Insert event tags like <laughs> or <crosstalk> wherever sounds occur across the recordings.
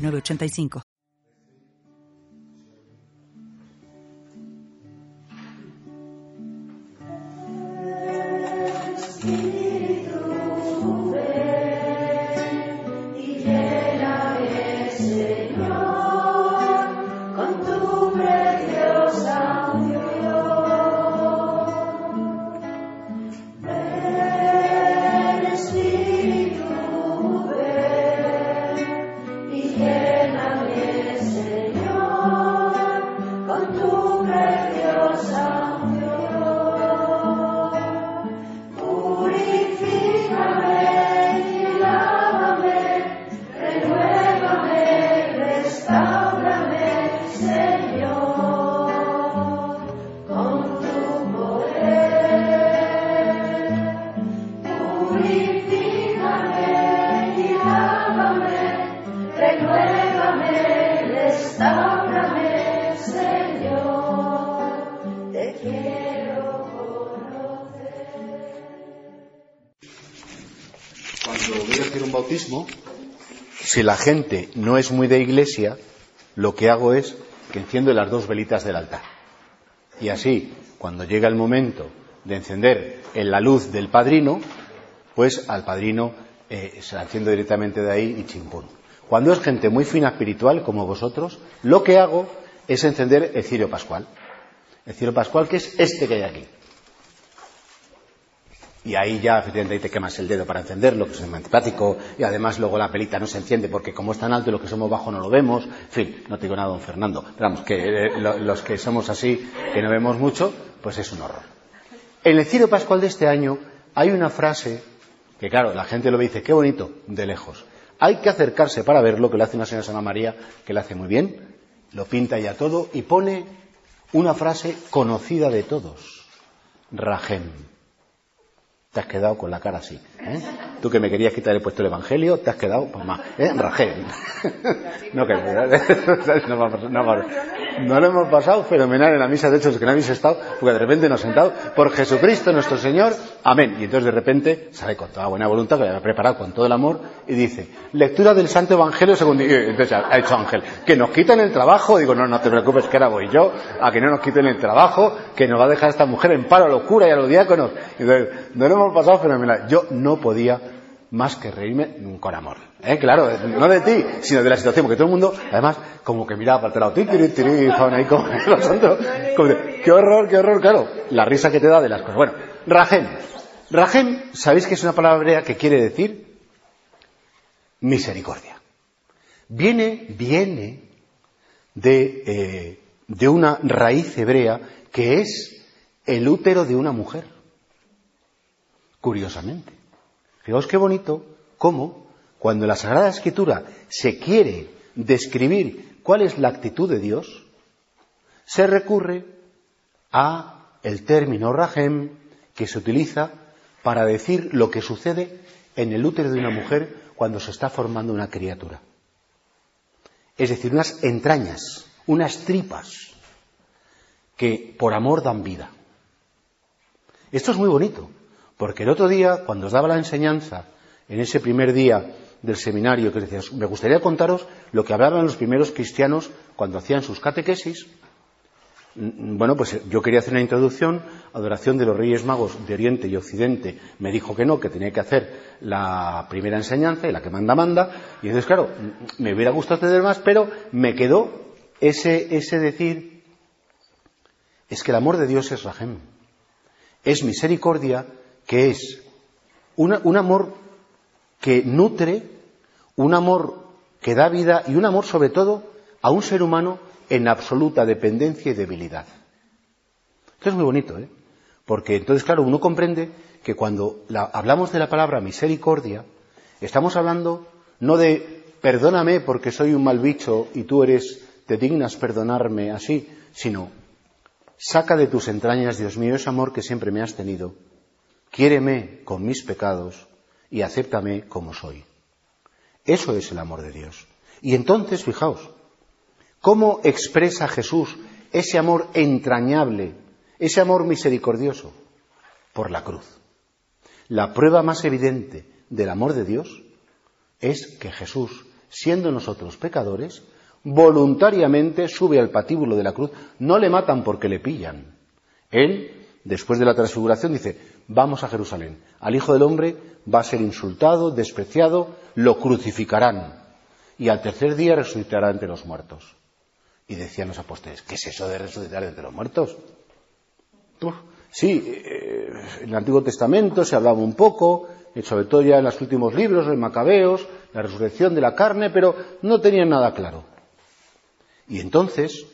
8985. 985. si la gente no es muy de iglesia, lo que hago es que enciendo las dos velitas del altar. Y así, cuando llega el momento de encender en la luz del padrino, pues al padrino eh, se la enciendo directamente de ahí y chimpún. Cuando es gente muy fina espiritual, como vosotros, lo que hago es encender el cirio pascual. El cirio pascual que es este que hay aquí y ahí ya efectivamente te quemas el dedo para encenderlo, que es antipático, y además luego la pelita no se enciende porque como es tan alto y los que somos bajos no lo vemos, en fin, no te digo nada, don Fernando, pero vamos, que eh, los que somos así, que no vemos mucho, pues es un horror. En el Ciro Pascual de este año hay una frase que claro, la gente lo dice, qué bonito, de lejos. Hay que acercarse para ver lo que le hace una señora Sana María, que le hace muy bien, lo pinta ya todo y pone una frase conocida de todos, Rajem te has quedado con la cara así. ¿Eh? Tú que me querías quitar el puesto del Evangelio, te has quedado pues más. ¿eh? Rajel. no, que, no, lo hemos pasado fenomenal en la misa. De hecho, es que no habéis estado, porque de repente nos sentado por Jesucristo nuestro Señor. Amén. Y entonces de repente sale con toda buena voluntad, que lo había preparado con todo el amor, y dice, lectura del Santo Evangelio según... entonces ha hecho Ángel, que nos quiten el trabajo. Digo, no, no te preocupes, que ahora voy yo, a que no nos quiten el trabajo, que nos va a dejar esta mujer en paro a locura y a los diáconos. Entonces, no lo hemos pasado fenomenal. Yo no podía más que reírme con amor. ¿Eh? Claro, no de ti, sino de la situación, porque todo el mundo, además, como que miraba para el lado, tiri, tiri, ahí como los otros, como qué horror, qué horror, claro, la risa que te da de las cosas. Bueno, Rajem. Rajem, ¿sabéis que es una palabra hebrea que quiere decir misericordia? Viene, viene de, eh, de una raíz hebrea que es el útero de una mujer. Curiosamente. Fijaos qué bonito cómo, cuando la Sagrada Escritura se quiere describir cuál es la actitud de Dios, se recurre a el término rajem que se utiliza para decir lo que sucede en el útero de una mujer cuando se está formando una criatura. Es decir, unas entrañas, unas tripas que por amor dan vida. Esto es muy bonito, porque el otro día, cuando os daba la enseñanza, en ese primer día del seminario, que decía, me gustaría contaros lo que hablaban los primeros cristianos cuando hacían sus catequesis. Mm, bueno, pues yo quería hacer una introducción, adoración de los Reyes Magos de Oriente y Occidente. Me dijo que no, que tenía que hacer la primera enseñanza y la que manda, manda. Y entonces, claro, mm, me hubiera gustado tener más, pero me quedó ese, ese decir, es que el amor de Dios es rajem, es misericordia que es un amor que nutre, un amor que da vida y un amor sobre todo a un ser humano en absoluta dependencia y debilidad. Esto es muy bonito, ¿eh? Porque entonces, claro, uno comprende que cuando hablamos de la palabra misericordia, estamos hablando no de perdóname porque soy un mal bicho y tú eres, te dignas perdonarme así, sino, saca de tus entrañas, Dios mío, ese amor que siempre me has tenido, quiéreme con mis pecados y acéptame como soy. Eso es el amor de Dios. Y entonces, fijaos, ¿cómo expresa Jesús ese amor entrañable, ese amor misericordioso? Por la cruz. La prueba más evidente del amor de Dios es que Jesús, siendo nosotros pecadores, voluntariamente sube al patíbulo de la cruz. No le matan porque le pillan. Él, después de la transfiguración, dice, vamos a Jerusalén. Al Hijo del Hombre va a ser insultado, despreciado, lo crucificarán. Y al tercer día resucitará entre los muertos. Y decían los apóstoles, ¿qué es eso de resucitar entre los muertos? sí, eh, en el Antiguo Testamento se hablaba un poco, eh, sobre todo ya en los últimos libros, los Macabeos, la resurrección de la carne, pero no tenían nada claro. Y entonces,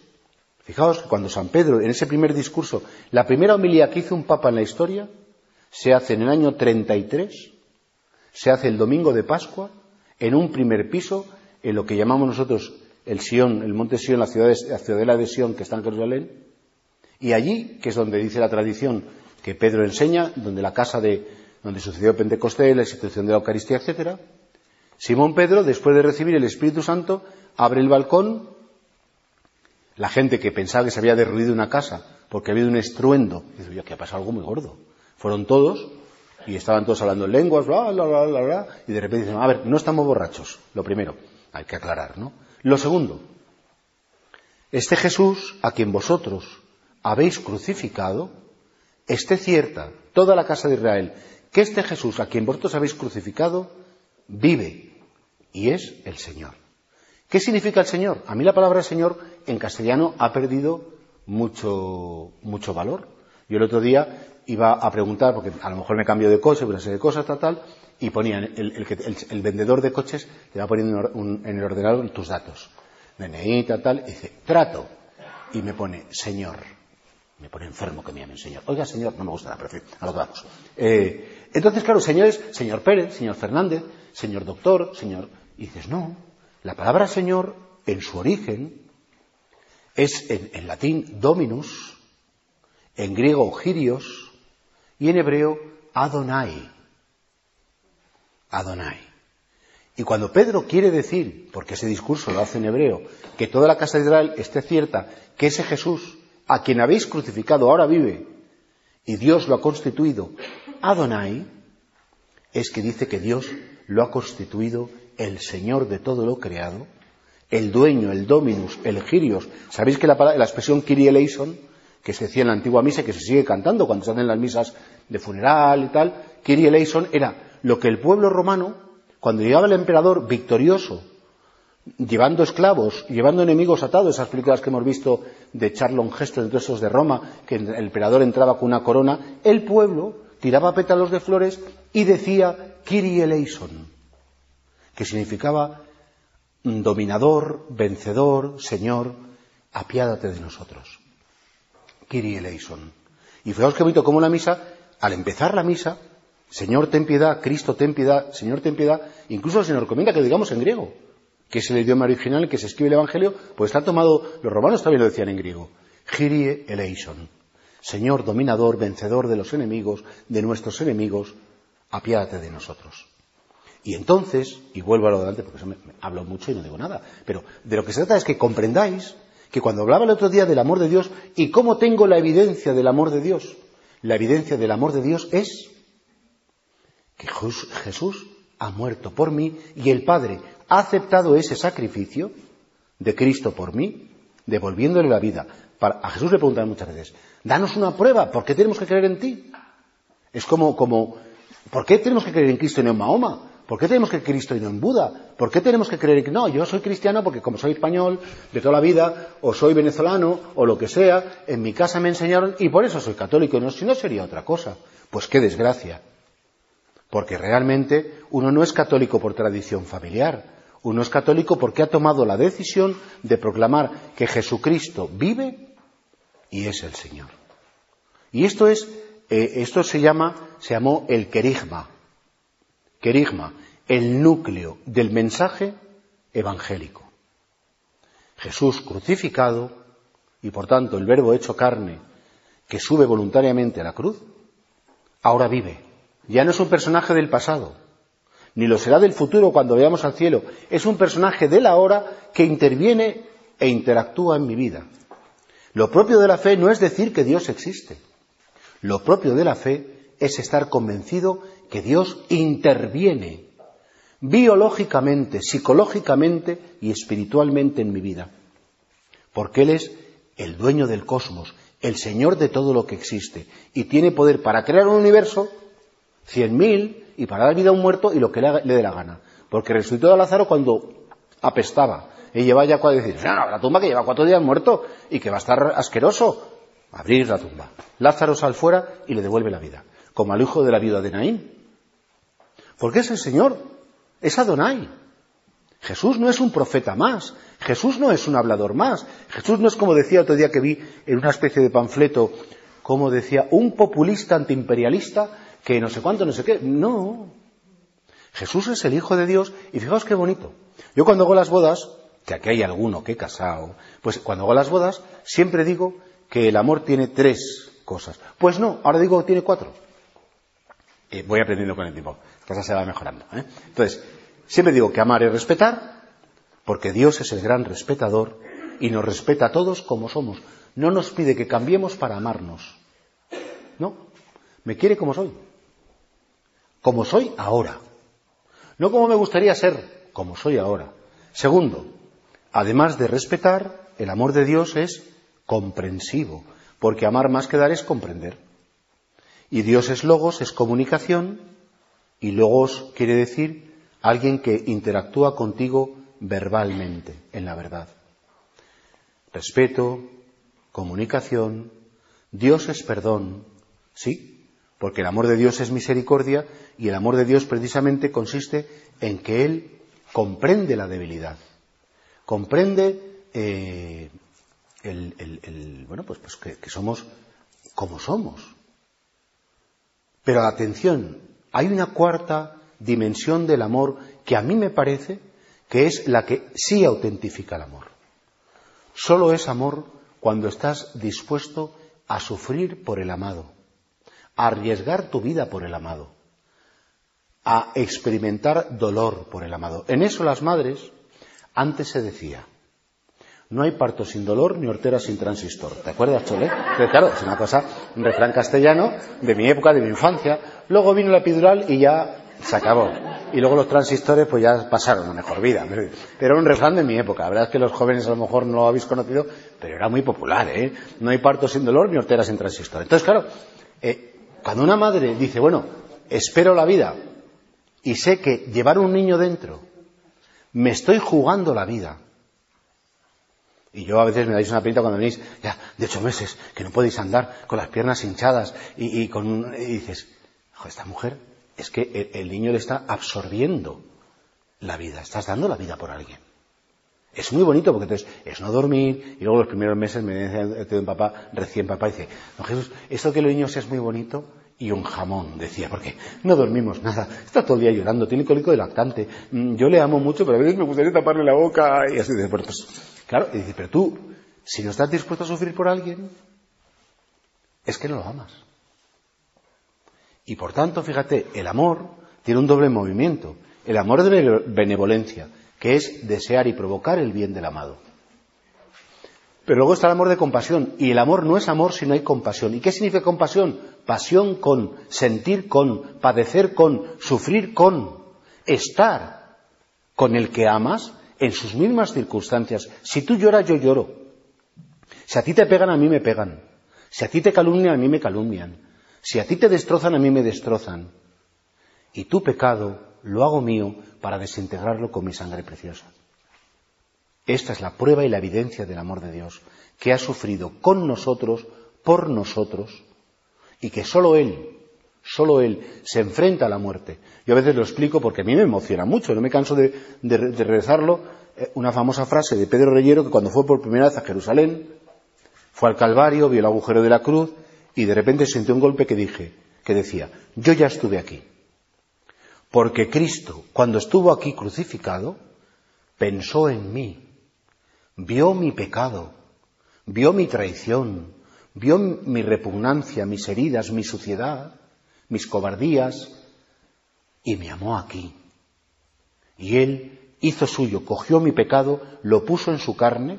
fijaos que cuando San Pedro, en ese primer discurso, la primera homilía que hizo un papa en la historia, se hace en el año 33, se hace el domingo de Pascua, en un primer piso, en lo que llamamos nosotros el Sion, el monte Sion, la, ciudad de, la ciudadela de Sion que está en Jerusalén, y allí, que es donde dice la tradición que Pedro enseña, donde la casa de donde sucedió Pentecostés, la institución de la Eucaristía, etc. Simón Pedro, después de recibir el Espíritu Santo, abre el balcón. La gente que pensaba que se había derruido una casa porque había un estruendo, dice, oye, que ha pasado algo muy gordo. Fueron todos y estaban todos hablando en lenguas, bla, bla, bla, bla, bla, y de repente dicen, a ver, no estamos borrachos, lo primero, hay que aclarar, ¿no? Lo segundo, este Jesús a quien vosotros habéis crucificado, esté cierta toda la casa de Israel que este Jesús, a quien vosotros habéis crucificado, vive y es el Señor. ¿Qué significa el Señor? A mí la palabra Señor en castellano ha perdido mucho, mucho valor. Yo el otro día iba a preguntar, porque a lo mejor me cambio de coche, una serie de cosas, tal, tal, y ponían, el, vendedor de coches te va poniendo en el ordenador tus datos. DNI, tal, tal, y dice, trato. Y me pone, Señor. Me pone enfermo que me llamen Señor. Oiga, Señor, no me gusta la pero a lo que vamos. Eh, entonces, claro, señores, señor Pérez, señor Fernández, señor doctor, señor. Y dices, no, la palabra señor, en su origen, es en, latín dominus, en griego girios y en hebreo Adonai. Adonai. Y cuando Pedro quiere decir, porque ese discurso lo hace en hebreo, que toda la casa de Israel esté cierta, que ese Jesús, a quien habéis crucificado, ahora vive, y Dios lo ha constituido Adonai es que dice que Dios lo ha constituido el Señor de todo lo creado, el dueño, el dominus, el girios. ¿Sabéis que la, la expresión Kyrie eleison, que se decía en la antigua misa y que se sigue cantando cuando se hacen las misas de funeral y tal, Kyrie eleison era lo que el pueblo romano, cuando llegaba el emperador victorioso, llevando esclavos, llevando enemigos atados, esas películas que hemos visto de Charlon Heston, de esos de Roma, que el emperador entraba con una corona, el pueblo tiraba pétalos de flores y decía Kiri eleison, que significaba dominador, vencedor, Señor, apiádate de nosotros. Kiri eleison. Y fijaos que bonito como la misa, al empezar la misa, Señor ten piedad, Cristo ten piedad, Señor ten piedad, incluso el Señor recomienda que lo digamos en griego, que es el idioma original en que se escribe el Evangelio, pues está tomado, los romanos también lo decían en griego, Kyrie eleison. Señor dominador, vencedor de los enemigos, de nuestros enemigos, apiádate de nosotros. Y entonces, y vuelvo a lo delante porque me, hablo mucho y no digo nada, pero de lo que se trata es que comprendáis que cuando hablaba el otro día del amor de Dios y cómo tengo la evidencia del amor de Dios, la evidencia del amor de Dios es que Jesús ha muerto por mí y el Padre ha aceptado ese sacrificio de Cristo por mí, devolviéndole la vida. a Jesús le preguntan muchas veces, Danos una prueba. ¿Por qué tenemos que creer en ti? Es como, como, ¿por qué tenemos que creer en Cristo y en Mahoma? ¿Por qué tenemos que creer Cristo y no en Buda? ¿Por qué tenemos que creer en no, yo soy cristiano porque como soy español de toda la vida, o soy venezolano, o lo que sea, en mi casa me enseñaron y por eso soy católico, no, si no sería otra cosa. Pues qué desgracia. Porque realmente uno no es católico por tradición familiar, uno es católico porque ha tomado la decisión de proclamar que Jesucristo vive y es el Señor. Y esto es, eh, esto se llama, se llamó el querigma. Querigma, el núcleo del mensaje evangélico. Jesús crucificado y por tanto el verbo hecho carne que sube voluntariamente a la cruz, ahora vive. Ya no es un personaje del pasado, ni lo será del futuro cuando veamos al cielo. Es un personaje de la hora que interviene e interactúa en mi vida. Lo propio de la fe no es decir que Dios existe. Lo propio de la fe es estar convencido que Dios interviene biológicamente, psicológicamente y espiritualmente en mi vida. Porque Él es el dueño del cosmos, el Señor de todo lo que existe, y tiene poder para crear un universo, cien mil, y para dar vida a un muerto y lo que le, dé la gana. Porque resucitó a Lázaro cuando apestaba. Y lleva ya cuatro decir, no, la tumba que lleva cuatro días muerto y que va a estar asqueroso. Abrir la tumba. Lázaro sal fuera y le devuelve la vida. Como al hijo de la viuda de Naín. Porque es el Señor. Es Adonai. Jesús no es un profeta más. Jesús no es un hablador más. Jesús no es como decía otro día que vi en una especie de panfleto, como decía, un populista antiimperialista que no sé cuánto, no sé qué. No. Jesús es el Hijo de Dios y fijaos qué bonito. Yo cuando hago las bodas, que aquí hay alguno que he casado, pues cuando hago las bodas siempre digo que el amor tiene tres cosas. Pues no, ahora digo que tiene cuatro. Eh, voy aprendiendo con el tiempo. Cosa se va mejorando. ¿eh? Entonces, siempre digo que amar es respetar, porque Dios es el gran respetador y nos respeta a todos como somos. No nos pide que cambiemos para amarnos. No, me quiere como soy como soy ahora. No como me gustaría ser, como soy ahora. Segundo, además de respetar, el amor de Dios es comprensivo, porque amar más que dar es comprender. Y Dios es logos, es comunicación, y logos quiere decir alguien que interactúa contigo verbalmente, en la verdad. Respeto, comunicación, Dios es perdón, sí, porque el amor de Dios es misericordia y el amor de Dios precisamente consiste en que Él comprende la debilidad, comprende eh, el, bueno, pues, pues que, que somos como somos. Pero atención, hay una cuarta dimensión del amor que a mí me parece que es la que sí autentifica el amor. Solo es amor cuando estás dispuesto a sufrir por el amado a arriesgar tu vida por el amado, a experimentar dolor por el amado. En eso las madres, antes se decía, no hay parto sin dolor ni hortera sin transistor. ¿Te acuerdas, Chole? claro, es una cosa, un refrán castellano de mi época, de mi infancia. Luego vino la epidural y ya se acabó. Y luego los transistores pues ya pasaron a mejor vida. Pero era un refrán de mi época. La verdad es que los jóvenes a lo mejor no lo habéis conocido, pero era muy popular, ¿eh? No hay parto sin dolor ni hortera sin transistor. Entonces, claro, eh, cuando una madre dice, bueno, espero la vida y sé que llevar un niño dentro, me estoy jugando la vida. Y yo a veces me dais una pinta cuando venís ya de ocho meses, que no podéis andar con las piernas hinchadas y, con, dices, esta mujer es que el, niño le está absorbiendo la vida, estás dando la vida por alguien. Es muy bonito porque entonces es no dormir y luego los primeros meses me dice un papá, recién papá, dice, no Jesús, esto que los niños es muy bonito y un jamón, decía, porque no dormimos nada, está todo el día llorando, tiene cólico de lactante, mm, yo le amo mucho, pero a veces me gustaría taparle la boca y así, de, pues, claro, y dice, pero tú, si no estás dispuesto a sufrir por alguien, es que no lo amas. Y por tanto, fíjate, el amor tiene un doble movimiento, el amor de benevolencia, que es desear y provocar el bien del amado. Pero luego está el amor de compasión, y el amor no es amor si no hay compasión. ¿Y qué significa compasión? Pasión con, sentir con, padecer con, sufrir con, estar con el que amas en sus mismas circunstancias. Si tú lloras, yo lloro. Si a ti te pegan, a mí me pegan. Si a ti te calumnian, a mí me calumnian. Si a ti te destrozan, a mí me destrozan. Y tu pecado lo hago mío para desintegrarlo con mi sangre preciosa. Esta es la prueba y la evidencia del amor de Dios, que ha sufrido con nosotros, por nosotros, y que solo Él, solo Él se enfrenta a la muerte. Yo a veces lo explico porque a mí me emociona mucho, no me canso de, rezarlo, eh, una famosa frase de Pedro Reyero que cuando fue por primera vez a Jerusalén, fue al Calvario, vio el agujero de la cruz y de repente sintió un golpe que dije, que decía, yo ya estuve aquí. Porque Cristo, cuando estuvo aquí crucificado, pensó en mí, vio mi pecado, vio mi traición, vio mi repugnancia, mis heridas, mi suciedad, mis cobardías, y me amó aquí. Y Él hizo suyo, cogió mi pecado, lo puso en su carne,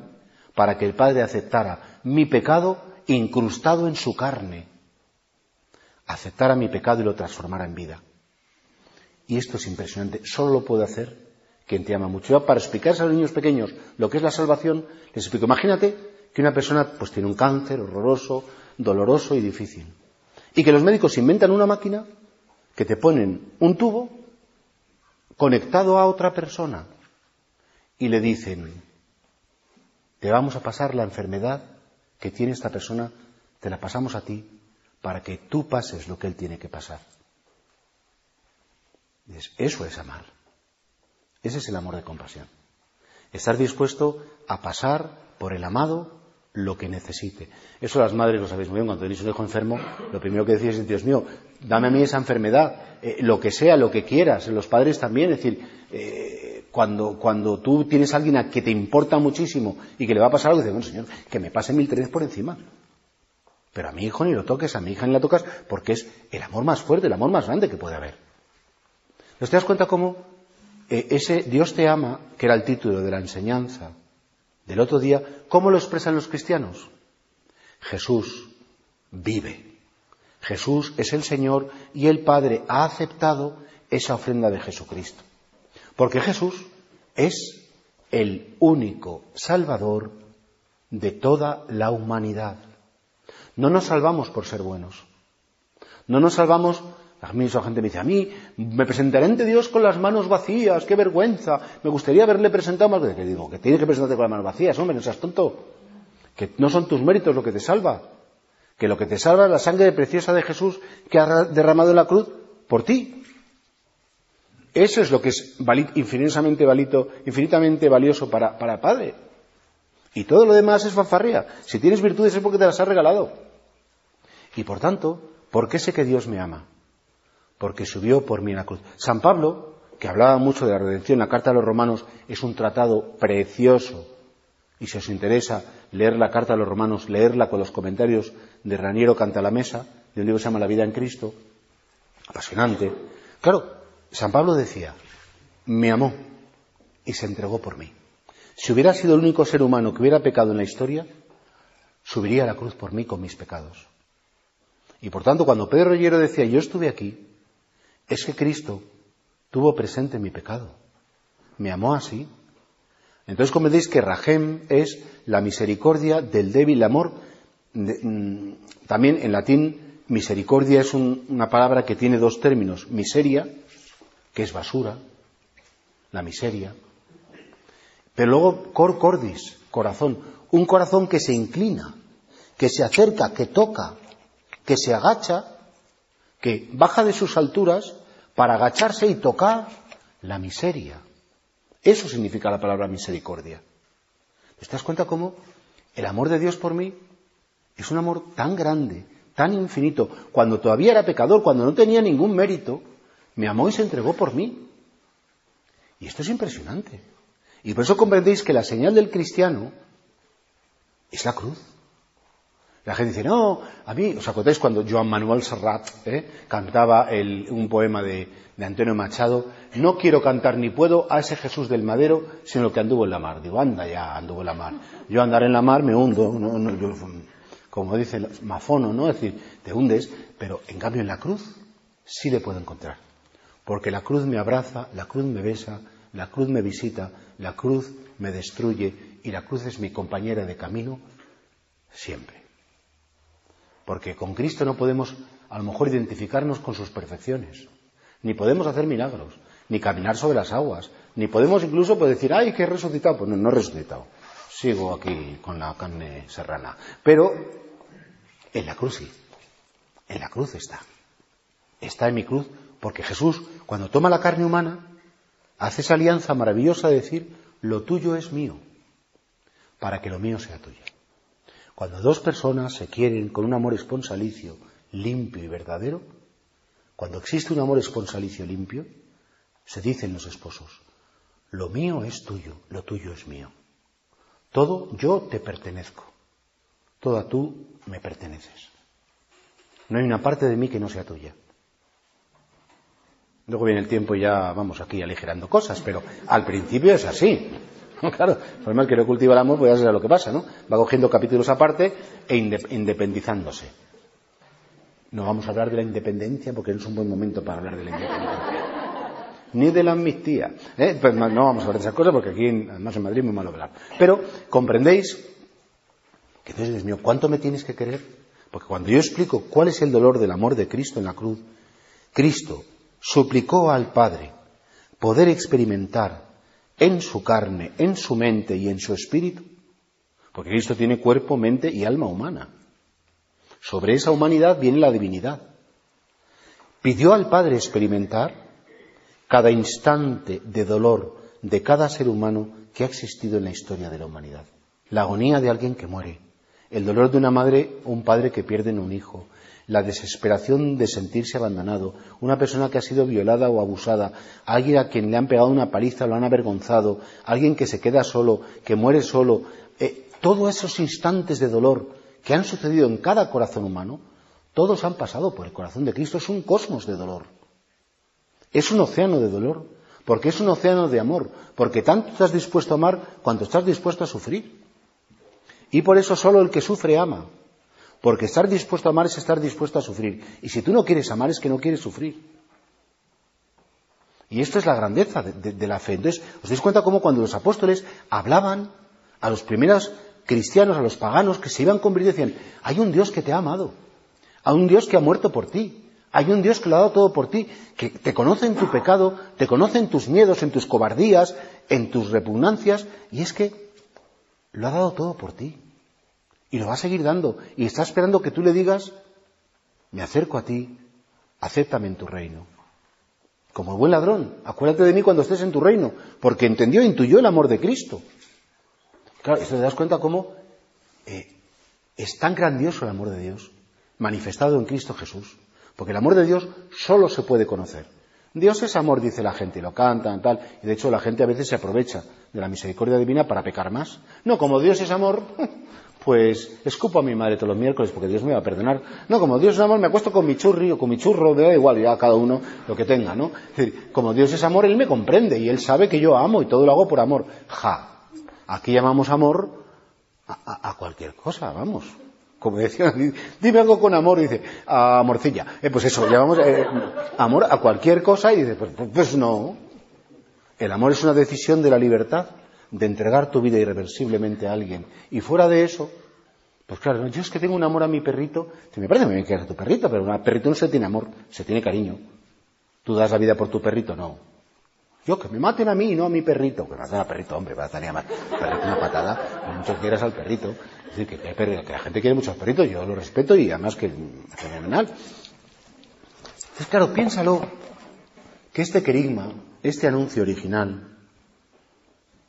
para que el Padre aceptara mi pecado incrustado en su carne, aceptara mi pecado y lo transformara en vida. Y esto es impresionante, solo lo puede hacer quien te ama mucho. Para explicarse a los niños pequeños lo que es la salvación, les explico, imagínate que una persona pues tiene un cáncer horroroso, doloroso y difícil. Y que los médicos inventan una máquina que te ponen un tubo conectado a otra persona y le dicen, te vamos a pasar la enfermedad que tiene esta persona, te la pasamos a ti para que tú pases lo que él tiene que pasar. Eso es amar. Ese es el amor de compasión. Estar dispuesto a pasar por el amado lo que necesite. Eso las madres lo sabéis muy bien. Cuando tenéis un hijo enfermo, lo primero que decís es, Dios mío, dame a mí esa enfermedad, eh, lo que sea, lo que quieras. Los padres también, es decir, eh, cuando, cuando tú tienes a alguien a que te importa muchísimo y que le va a pasar algo, dices, bueno, señor, que me pase mil trenes por encima. Pero a mi hijo ni lo toques, a mi hija ni la tocas, porque es el amor más fuerte, el amor más grande que puede haber. ¿Te das cuenta cómo eh, ese Dios te ama, que era el título de la enseñanza del otro día, cómo lo expresan los cristianos? Jesús vive. Jesús es el Señor y el Padre ha aceptado esa ofrenda de Jesucristo. Porque Jesús es el único Salvador de toda la humanidad. No nos salvamos por ser buenos. No nos salvamos, a mí esa gente me dice, a mí me presentaré ante Dios con las manos vacías, qué vergüenza. Me gustaría haberle presentado más. Que digo, que tienes que presentarte con las manos vacías, hombre, no seas tonto. Que no son tus méritos lo que te salva. Que lo que te salva es la sangre preciosa de Jesús que ha derramado en la cruz por ti. Eso es lo que es infinitamente, infinitamente valioso para, el Padre. Y todo lo demás es fanfarria. Si tienes virtudes es porque te las ha regalado. Y por tanto, ¿por qué sé que Dios me ama? Porque subió por mí en la cruz. San Pablo, que hablaba mucho de la redención, la carta a los romanos es un tratado precioso. Y si os interesa leer la carta a los romanos, leerla con los comentarios de Raniero Canta la Mesa, de un libro que se llama La vida en Cristo, apasionante. Claro, San Pablo decía, me amó y se entregó por mí. Si hubiera sido el único ser humano que hubiera pecado en la historia, subiría a la cruz por mí con mis pecados. Y por tanto, cuando Pedro Rollero decía, yo estuve aquí, es que Cristo tuvo presente mi pecado. Me amó así. Entonces comprendéis que Rajem es la misericordia del débil amor. Mm, también en latín, misericordia es una palabra que tiene dos términos, miseria, que es basura, la miseria. Pero luego cor cordis, corazón, un corazón que se inclina, que se acerca, que toca, que se agacha, que baja de sus alturas para agacharse y tocar la miseria. Eso significa la palabra misericordia. ¿Te das cuenta cómo el amor de Dios por mí es un amor tan grande, tan infinito, cuando todavía era pecador, cuando no tenía ningún mérito, me amó y se entregó por mí. Y esto es impresionante. Y por eso comprendéis que la señal del cristiano es la cruz. La gente dice, no, a mí, ¿os acordáis cuando Joan Manuel Serrat eh, cantaba un poema de, Antonio Machado? No quiero cantar ni puedo a ese Jesús del madero, sino que anduvo en la mar. Digo, anda ya, anduvo en la mar. Yo andar en la mar me hundo, como dice mafono, ¿no? Es decir, te hundes, pero en cambio en la cruz sí le puedo encontrar porque la cruz me abraza, la cruz me besa, la cruz me visita, la cruz me destruye y la cruz es mi compañera de camino siempre. Porque con Cristo no podemos a lo mejor identificarnos con sus perfecciones, ni podemos hacer milagros, ni caminar sobre las aguas, ni podemos incluso pues, decir, ay, que he resucitado. Pues no, no he resucitado. Sigo aquí con la carne serrana. Pero en la cruz sí. En la cruz está. Está en mi cruz porque Jesús, cuando toma la carne humana, hace esa alianza maravillosa de decir, lo tuyo es mío, para que lo mío sea tuyo. Cuando dos personas se quieren con un amor esponsalicio, limpio y verdadero, cuando existe un amor esponsalicio limpio, se dicen los esposos, Lo mío es tuyo, lo tuyo es mío. Todo yo te pertenezco. Toda tú me perteneces. No hay una parte de mí que no sea tuya. Luego viene el tiempo y ya vamos aquí aligerando cosas, pero al principio es así. <laughs> Claro, por más que no cultiva el amor, pues ya sabes lo que pasa, ¿no? Va cogiendo capítulos aparte e independizándose. No vamos a hablar de la independencia porque no es un buen momento para hablar de la independencia. Ni de la amnistía. ¿eh? Pues no vamos a hablar de esas cosas porque aquí, además en Madrid, es muy malo hablar. Pero comprendéis que Dios mío, ¿cuánto me tienes que querer? Porque cuando yo explico cuál es el dolor del amor de Cristo en la cruz, Cristo suplicó al Padre poder experimentar en su carne, en su mente y en su espíritu, porque Cristo tiene cuerpo, mente y alma humana. Sobre esa humanidad viene la divinidad. Pidió al Padre experimentar cada instante de dolor de cada ser humano que ha existido en la historia de la humanidad. La agonía de alguien que muere, el dolor de una madre o un padre que pierden un hijo, la desesperación de sentirse abandonado, una persona que ha sido violada o abusada, alguien a quien le han pegado una paliza lo han avergonzado, alguien que se queda solo, que muere solo, eh, todos esos instantes de dolor que han sucedido en cada corazón humano, todos han pasado por el corazón de Cristo. Es un cosmos de dolor. Es un océano de dolor, porque es un océano de amor, porque tanto estás dispuesto a amar cuanto estás dispuesto a sufrir. Y por eso solo el que sufre ama, porque estar dispuesto a amar es estar dispuesto a sufrir. Y si tú no quieres amar es que no quieres sufrir. Y esto es la grandeza de, la fe. Entonces, ¿os dais cuenta cómo cuando los apóstoles hablaban a los primeros cristianos, a los paganos que se iban convirtiendo, decían, hay un Dios que te ha amado, hay un Dios que ha muerto por ti, hay un Dios que lo ha dado todo por ti, que te conoce en tu pecado, te conoce en tus miedos, en tus cobardías, en tus repugnancias, y es que lo ha dado todo por ti. Y lo va a seguir dando. Y está esperando que tú le digas, me acerco a ti, acéptame en tu reino. Como el buen ladrón, acuérdate de mí cuando estés en tu reino, porque entendió, intuyó el amor de Cristo. Claro, esto te das cuenta cómo eh, es tan grandioso el amor de Dios, manifestado en Cristo Jesús. Porque el amor de Dios solo se puede conocer. Dios es amor, dice la gente, y lo cantan, tal. Y de hecho la gente a veces se aprovecha de la misericordia divina para pecar más. No, como Dios es amor, pues escupo a mi madre todos los miércoles porque Dios me va a perdonar. No, como Dios es amor, me acuesto con mi churri o con mi churro, me da igual, ya cada uno lo que tenga, ¿no? Como Dios es amor, Él me comprende y Él sabe que yo amo y todo lo hago por amor. Ja, aquí llamamos amor a, cualquier cosa, vamos. Como decía, dime algo con amor, dice, a morcilla. Eh, pues eso, llamamos eh, amor a cualquier cosa y dice, pues, pues, pues no. El amor es una decisión de la libertad de entregar tu vida irreversiblemente a alguien. Y fuera de eso, pues claro, yo es que tengo un amor a mi perrito, me parece muy bien que a tu perrito, pero un perrito no se tiene amor, se tiene cariño. ¿Tú das la vida por tu perrito? No. Yo, que me maten a mí y no a mi perrito. Que me maten al perrito, hombre, va a estar más. Perrito una patada, que mucho quieras al perrito. Es decir, que, que, la gente quiere mucho al perrito, yo lo respeto y además que fenomenal. Entonces, claro, piénsalo, que este querigma, este anuncio original,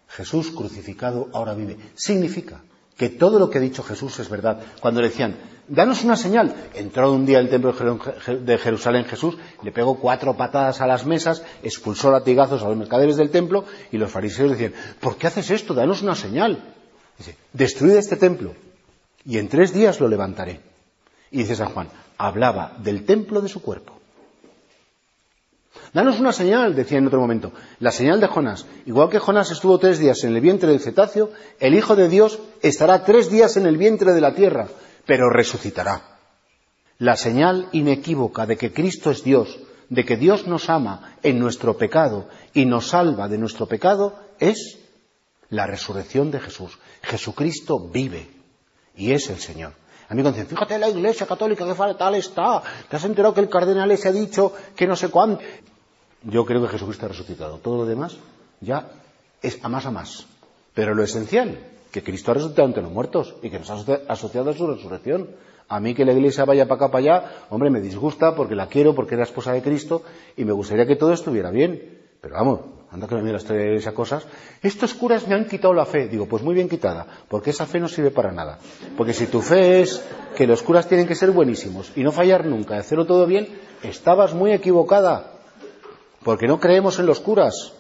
Jesús crucificado ahora vive. Significa que todo lo que ha dicho Jesús es verdad. Cuando le decían, danos una señal, entró un día al templo de Jerusalén Jesús, le pegó cuatro patadas a las mesas, expulsó latigazos a los mercaderes del templo y los fariseos decían, ¿por qué haces esto? Danos una señal. Dice, destruid este templo y en tres días lo levantaré. Y dice San Juan, hablaba del templo de su cuerpo. Danos una señal, decía en otro momento, la señal de Jonás. Igual que Jonás estuvo tres días en el vientre del cetáceo, el Hijo de Dios estará tres días en el vientre de la tierra, pero resucitará. La señal inequívoca de que Cristo es Dios, de que Dios nos ama en nuestro pecado y nos salva de nuestro pecado, es la resurrección de Jesús. Jesucristo vive y es el Señor. A mí dicen, fíjate la iglesia católica que tal está, te has enterado que el cardenal se ha dicho que no sé cuánto. Yo creo que Jesucristo ha resucitado. Todo lo demás ya es a más a más. Pero lo esencial, que Cristo ha resucitado entre los muertos y que nos ha asociado a su resurrección. A mí que la iglesia vaya para acá, para allá, hombre, me disgusta porque la quiero, porque era esposa de Cristo y me gustaría que todo estuviera bien. Pero vamos, anda que me mira de esas cosas. Estos curas me han quitado la fe. Digo, pues muy bien quitada, porque esa fe no sirve para nada. Porque si tu fe es que los curas tienen que ser buenísimos y no fallar nunca, hacerlo todo bien, estabas muy equivocada. Porque no creemos en los curas.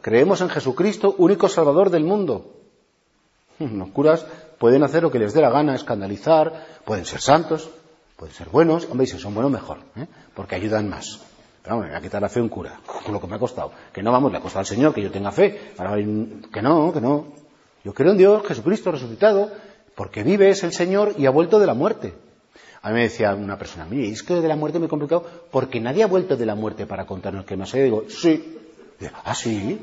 creemos en Jesucristo, único Salvador del mundo. <laughs> Los curas pueden hacer lo que les dé la gana, escandalizar, pueden ser santos, pueden ser buenos, hombre, si son buenos mejor, ¿eh? porque ayudan más. Pero vamos, a quitar la fe un cura, con <laughs> lo que me ha costado. Que no, vamos, le ha costado al Señor que yo tenga fe. que no, que no. Yo creo en Dios, Jesucristo resucitado, porque vive es el Señor y ha vuelto de la muerte. A mí me decía una persona, mire, es que de la muerte me he complicado porque nadie ha vuelto de la muerte para contarnos que más hay. Digo, sí. ah, sí.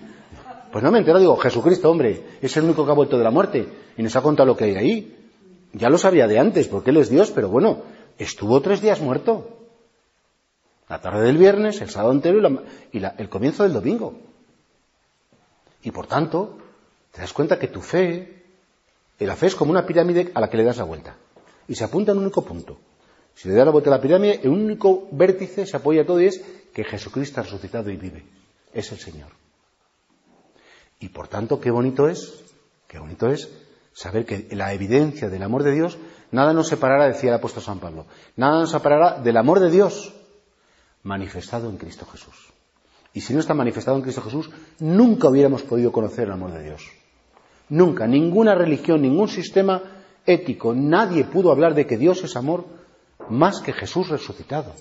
Pues no me entero, digo, Jesucristo, hombre, es el único que ha vuelto de la muerte y nos ha contado lo que hay ahí. Ya lo sabía de antes, porque Él es Dios, pero bueno, estuvo tres días muerto. La tarde del viernes, el sábado entero y, el comienzo del domingo. Y por tanto, te das cuenta que tu fe, la fe es como una pirámide a la que le das la vuelta. Y se apunta en un único punto. Si le das la vuelta a la pirámide, un único vértice se apoya todo y es que Jesucristo ha resucitado y vive. Es el Señor. Y por tanto, qué bonito es, qué bonito es saber que la evidencia del amor de Dios, nada nos separará, decía el apóstol San Pablo, nada nos separará del amor de Dios manifestado en Cristo Jesús. Y si no está manifestado en Cristo Jesús, nunca hubiéramos podido conocer el amor de Dios. Nunca, ninguna religión, ningún sistema ético, nadie pudo hablar de que Dios es amor más que Jesús resucitado.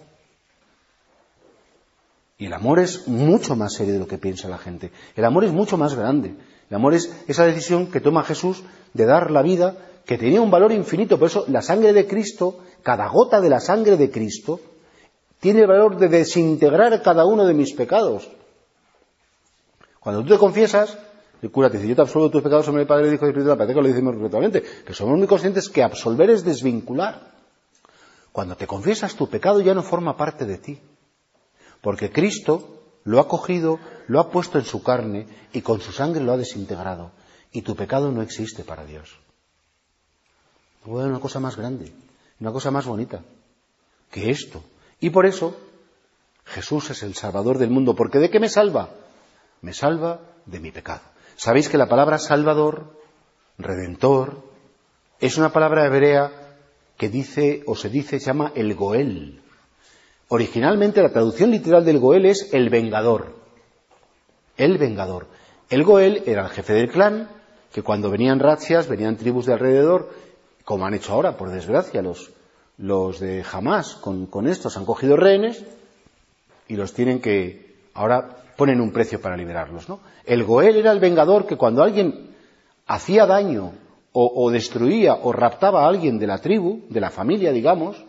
Y el amor es mucho más serio de lo que piensa la gente. El amor es mucho más grande. El amor es esa decisión que toma Jesús de dar la vida, que tenía un valor infinito. Por eso la sangre de Cristo, cada gota de la sangre de Cristo, tiene el valor de desintegrar cada uno de mis pecados. Cuando tú te confiesas, el cura te dice, yo te absuelvo tus pecados, hombre, Padre, Hijo y Espíritu, la que lo decimos perfectamente, que somos muy conscientes que absolver es desvincular. Cuando te confiesas, tu pecado ya no forma parte de ti. Porque Cristo lo ha cogido, lo ha puesto en su carne y con su sangre lo ha desintegrado. Y tu pecado no existe para Dios. Bueno, una cosa más grande, una cosa más bonita que esto. Y por eso Jesús es el Salvador del mundo. Porque ¿de qué me salva? Me salva de mi pecado. Sabéis que la palabra Salvador, Redentor, es una palabra hebrea que dice o se dice, se llama el Goel. Originalmente la traducción literal del Goel es el vengador. El vengador. El Goel era el jefe del clan, que cuando venían razzias, venían tribus de alrededor, como han hecho ahora, por desgracia, los, los de Hamas con, con estos han cogido rehenes y los tienen que, ahora ponen un precio para liberarlos. ¿no? El Goel era el vengador que cuando alguien hacía daño o, o, destruía o raptaba a alguien de la tribu, de la familia, digamos,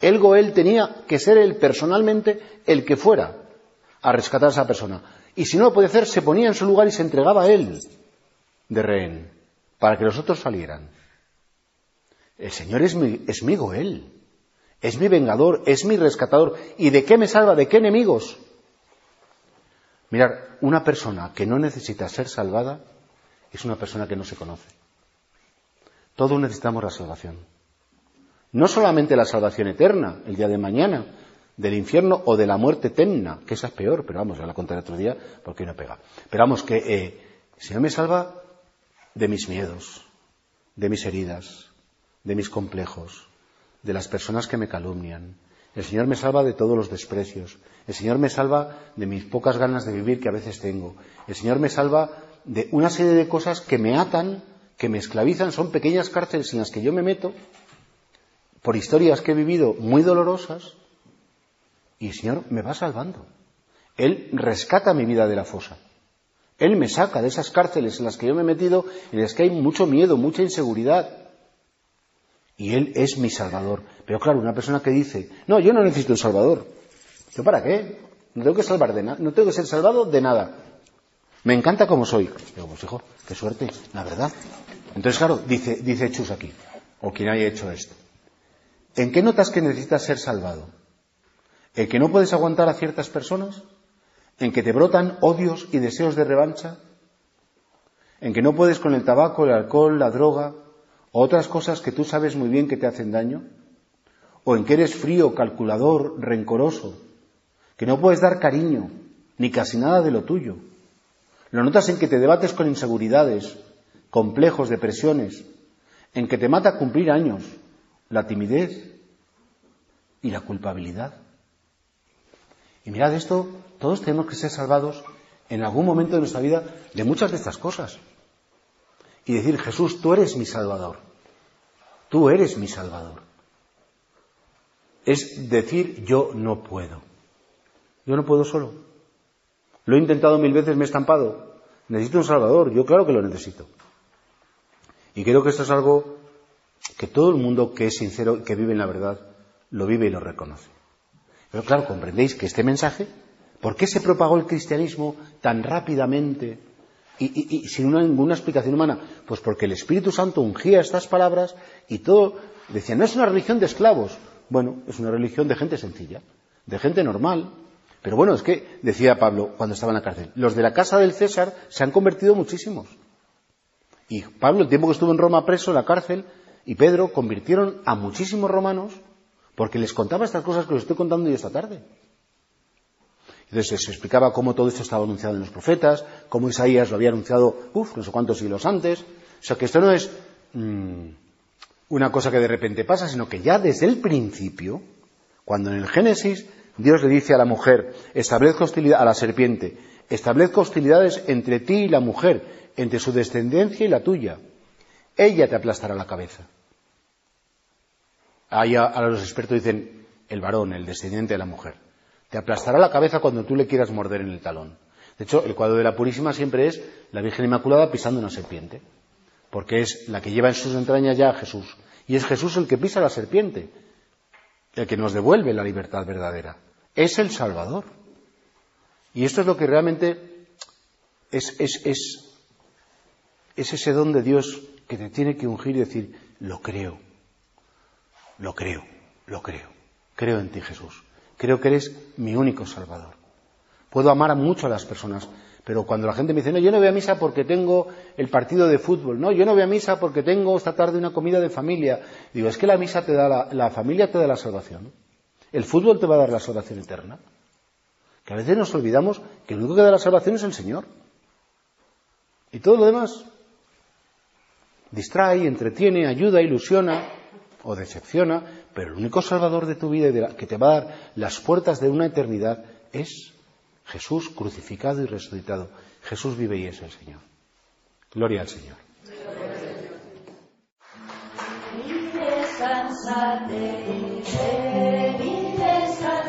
el Goel tenía que ser él personalmente el que fuera a rescatar a esa persona. Y si no lo podía hacer, se ponía en su lugar y se entregaba a él de rehén para que los otros salieran. El Señor es mi, es mi Goel, es mi vengador, es mi rescatador. ¿Y de qué me salva? ¿De qué enemigos? Mirar, una persona que no necesita ser salvada es una persona que no se conoce. Todos necesitamos la salvación. No solamente la salvación eterna, el día de mañana, del infierno o de la muerte eterna, que esa es peor, pero vamos, ya la contaré otro día porque no pega. Pero vamos, que eh, el Señor me salva de mis miedos, de mis heridas, de mis complejos, de las personas que me calumnian. El Señor me salva de todos los desprecios. El Señor me salva de mis pocas ganas de vivir que a veces tengo. El Señor me salva de una serie de cosas que me atan, que me esclavizan. Son pequeñas cárceles en las que yo me meto por historias que he vivido muy dolorosas y el Señor me va salvando. Él rescata mi vida de la fosa. Él me saca de esas cárceles en las que yo me he metido, en las que hay mucho miedo, mucha inseguridad. Y Él es mi Salvador. Pero claro, una persona que dice, no, yo no necesito un Salvador. ¿Yo para qué? No tengo que salvar de no tengo que ser salvado de nada. Me encanta como soy. Digo, pues hijo, qué suerte, la verdad. Entonces, claro, dice, dice Chus aquí, o quien haya hecho esto. ¿En qué notas que necesitas ser salvado? ¿En que no puedes aguantar a ciertas personas? ¿En que te brotan odios y deseos de revancha? ¿En que no puedes con el tabaco, el alcohol, la droga o otras cosas que tú sabes muy bien que te hacen daño? ¿O en que eres frío, calculador, rencoroso? ¿Que no puedes dar cariño ni casi nada de lo tuyo? ¿Lo notas en que te debates con inseguridades, complejos, depresiones? ¿En que te mata cumplir años? la timidez y la culpabilidad. Y mirad esto, todos tenemos que ser salvados en algún momento de nuestra vida de muchas de estas cosas. Y decir, Jesús, tú eres mi Salvador. Tú eres mi Salvador. Es decir, yo no puedo. Yo no puedo solo. Lo he intentado mil veces, me he estampado. Necesito un Salvador. Yo claro que lo necesito. Y creo que esto es algo que todo el mundo que es sincero, que vive en la verdad, lo vive y lo reconoce. Pero claro, comprendéis que este mensaje, ¿por qué se propagó el cristianismo tan rápidamente y, sin ninguna explicación humana? Pues porque el Espíritu Santo ungía estas palabras y todo decía, no es una religión de esclavos. Bueno, es una religión de gente sencilla, de gente normal. Pero bueno, es que, decía Pablo cuando estaba en la cárcel, los de la casa del César se han convertido muchísimos. Y Pablo, el tiempo que estuvo en Roma preso, en la cárcel, y Pedro convirtieron a muchísimos romanos porque les contaba estas cosas que os estoy contando hoy esta tarde. Entonces se explicaba cómo todo esto estaba anunciado en los profetas, cómo Isaías lo había anunciado, uff, no sé cuántos siglos antes. O sea que esto no es mm, una cosa que de repente pasa, sino que ya desde el principio, cuando en el Génesis Dios le dice a la mujer, establezca hostilidad a la serpiente, establezca hostilidades entre ti y la mujer, entre su descendencia y la tuya. Ella te aplastará la cabeza. Ahí a, los expertos dicen el varón, el descendiente de la mujer. Te aplastará la cabeza cuando tú le quieras morder en el talón. De hecho, el cuadro de la Purísima siempre es la Virgen Inmaculada pisando una serpiente, porque es la que lleva en sus entrañas ya a Jesús. Y es Jesús el que pisa la serpiente, el que nos devuelve la libertad verdadera. Es el Salvador. Y esto es lo que realmente es, es, es, es ese don de Dios que te tiene que ungir y decir, lo creo, lo creo, lo creo. Creo en ti, Jesús. Creo que eres mi único Salvador. Puedo amar mucho a las personas, pero cuando la gente me dice, no, yo no voy a misa porque tengo el partido de fútbol, no, yo no voy a misa porque tengo esta tarde una comida de familia, digo, es que la misa te da la familia te da la salvación. El fútbol te va a dar la salvación eterna. Que a veces nos olvidamos que el único que da la salvación es el Señor. Y todo lo demás distrae, entretiene, ayuda, ilusiona, o decepciona, pero el único salvador de tu vida y que te va a dar las puertas de una eternidad es Jesús crucificado y resucitado. Jesús vive y es el Señor. Gloria al Señor.